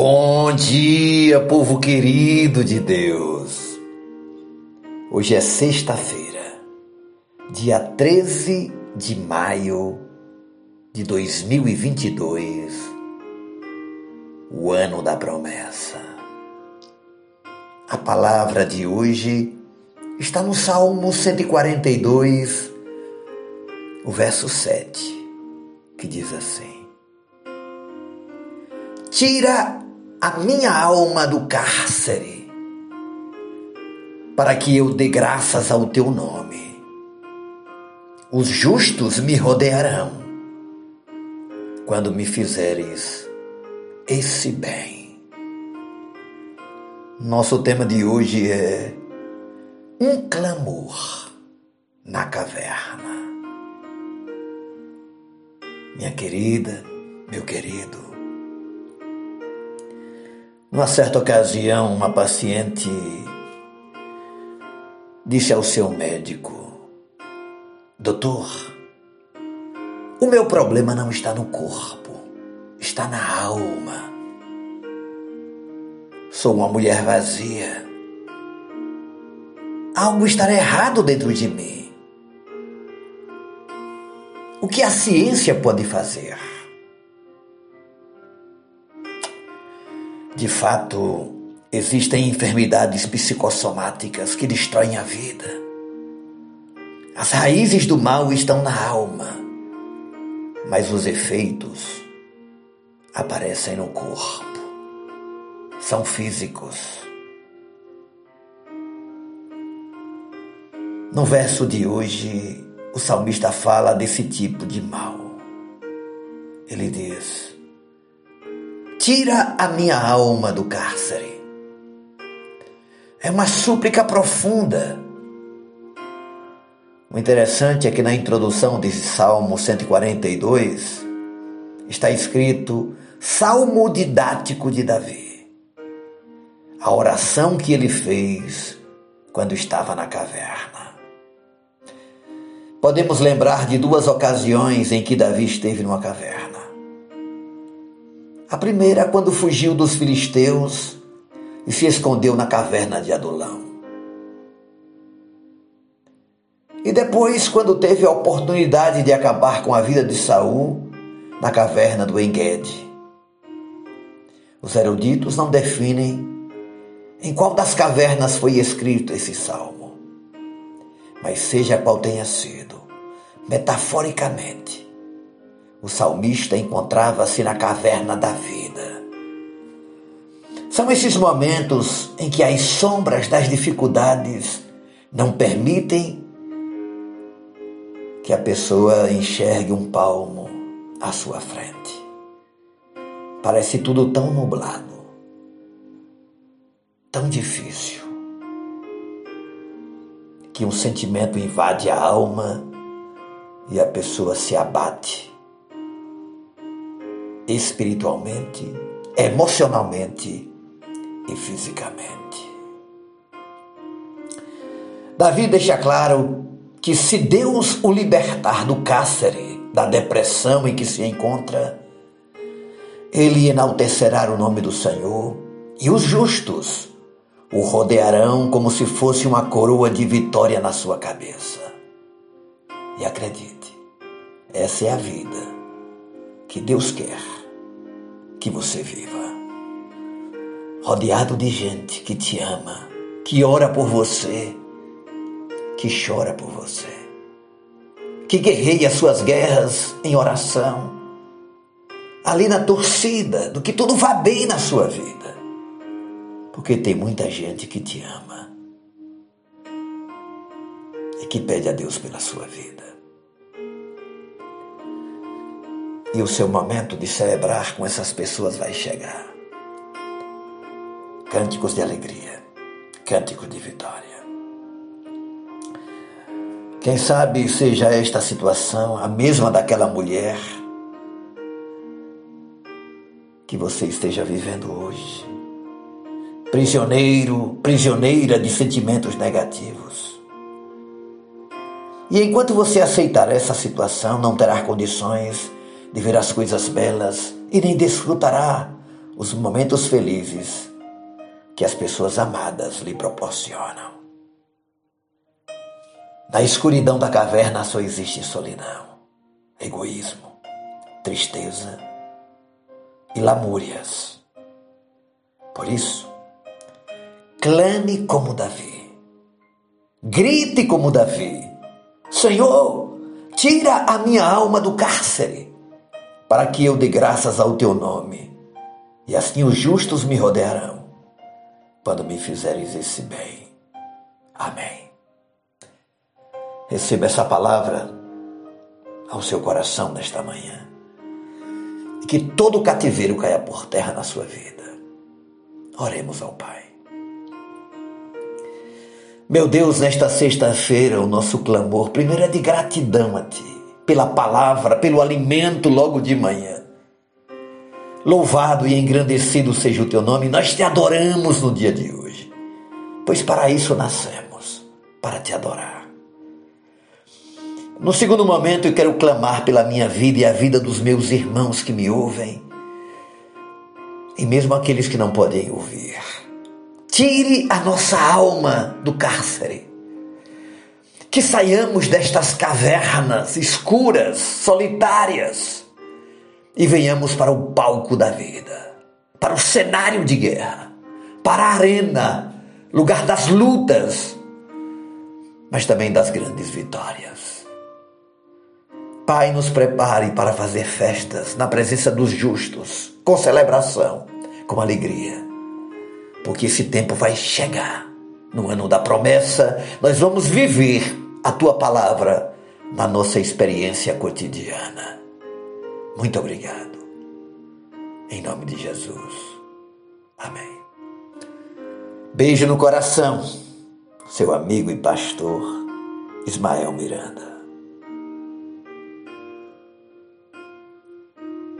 Bom dia, povo querido de Deus. Hoje é sexta-feira, dia 13 de maio de 2022, o ano da promessa. A palavra de hoje está no Salmo 142, o verso 7, que diz assim: Tira a minha alma do cárcere, para que eu dê graças ao teu nome. Os justos me rodearão quando me fizeres esse bem. Nosso tema de hoje é um clamor na caverna. Minha querida, meu querido, numa certa ocasião, uma paciente disse ao seu médico: Doutor, o meu problema não está no corpo, está na alma. Sou uma mulher vazia. Algo estará errado dentro de mim. O que a ciência pode fazer? De fato, existem enfermidades psicossomáticas que destroem a vida. As raízes do mal estão na alma, mas os efeitos aparecem no corpo. São físicos. No verso de hoje, o salmista fala desse tipo de mal. Ele diz: Tira a minha alma do cárcere. É uma súplica profunda. O interessante é que na introdução desse Salmo 142 está escrito Salmo didático de Davi. A oração que ele fez quando estava na caverna. Podemos lembrar de duas ocasiões em que Davi esteve numa caverna. A primeira, quando fugiu dos filisteus e se escondeu na caverna de Adulão. E depois, quando teve a oportunidade de acabar com a vida de Saul na caverna do Enguede. Os eruditos não definem em qual das cavernas foi escrito esse salmo. Mas seja qual tenha sido, metaforicamente, o salmista encontrava-se na caverna da vida. São esses momentos em que as sombras das dificuldades não permitem que a pessoa enxergue um palmo à sua frente. Parece tudo tão nublado, tão difícil, que um sentimento invade a alma e a pessoa se abate espiritualmente, emocionalmente e fisicamente. Davi deixa claro que se Deus o libertar do cárcere, da depressão em que se encontra, ele enaltecerá o nome do Senhor e os justos o rodearão como se fosse uma coroa de vitória na sua cabeça. E acredite, essa é a vida que Deus quer que você viva. Rodeado de gente que te ama, que ora por você, que chora por você, que guerreia suas guerras em oração, ali na torcida do que tudo vá bem na sua vida. Porque tem muita gente que te ama e que pede a Deus pela sua vida. E o seu momento de celebrar com essas pessoas vai chegar. Cânticos de alegria, cânticos de vitória. Quem sabe seja esta situação a mesma daquela mulher que você esteja vivendo hoje. Prisioneiro, prisioneira de sentimentos negativos. E enquanto você aceitar essa situação, não terá condições de ver as coisas belas e nem desfrutará os momentos felizes que as pessoas amadas lhe proporcionam. Na escuridão da caverna só existe solidão, egoísmo, tristeza e lamúrias. Por isso, clame como Davi, grite como Davi: Senhor, tira a minha alma do cárcere, para que eu dê graças ao teu nome, e assim os justos me rodearão, quando me fizeres esse bem. Amém. Receba essa palavra ao seu coração nesta manhã. E que todo cativeiro caia por terra na sua vida. Oremos ao Pai. Meu Deus, nesta sexta-feira, o nosso clamor primeiro é de gratidão a Ti, pela palavra, pelo alimento logo de manhã. Louvado e engrandecido seja o Teu nome, nós te adoramos no dia de hoje, pois para isso nascemos, para te adorar. No segundo momento, eu quero clamar pela minha vida e a vida dos meus irmãos que me ouvem, e mesmo aqueles que não podem ouvir. Tire a nossa alma do cárcere. Que saiamos destas cavernas escuras, solitárias, e venhamos para o palco da vida, para o cenário de guerra, para a arena, lugar das lutas, mas também das grandes vitórias. Pai, nos prepare para fazer festas na presença dos justos, com celebração, com alegria. Porque esse tempo vai chegar. No ano da promessa, nós vamos viver a tua palavra na nossa experiência cotidiana. Muito obrigado. Em nome de Jesus. Amém. Beijo no coração. Seu amigo e pastor Ismael Miranda.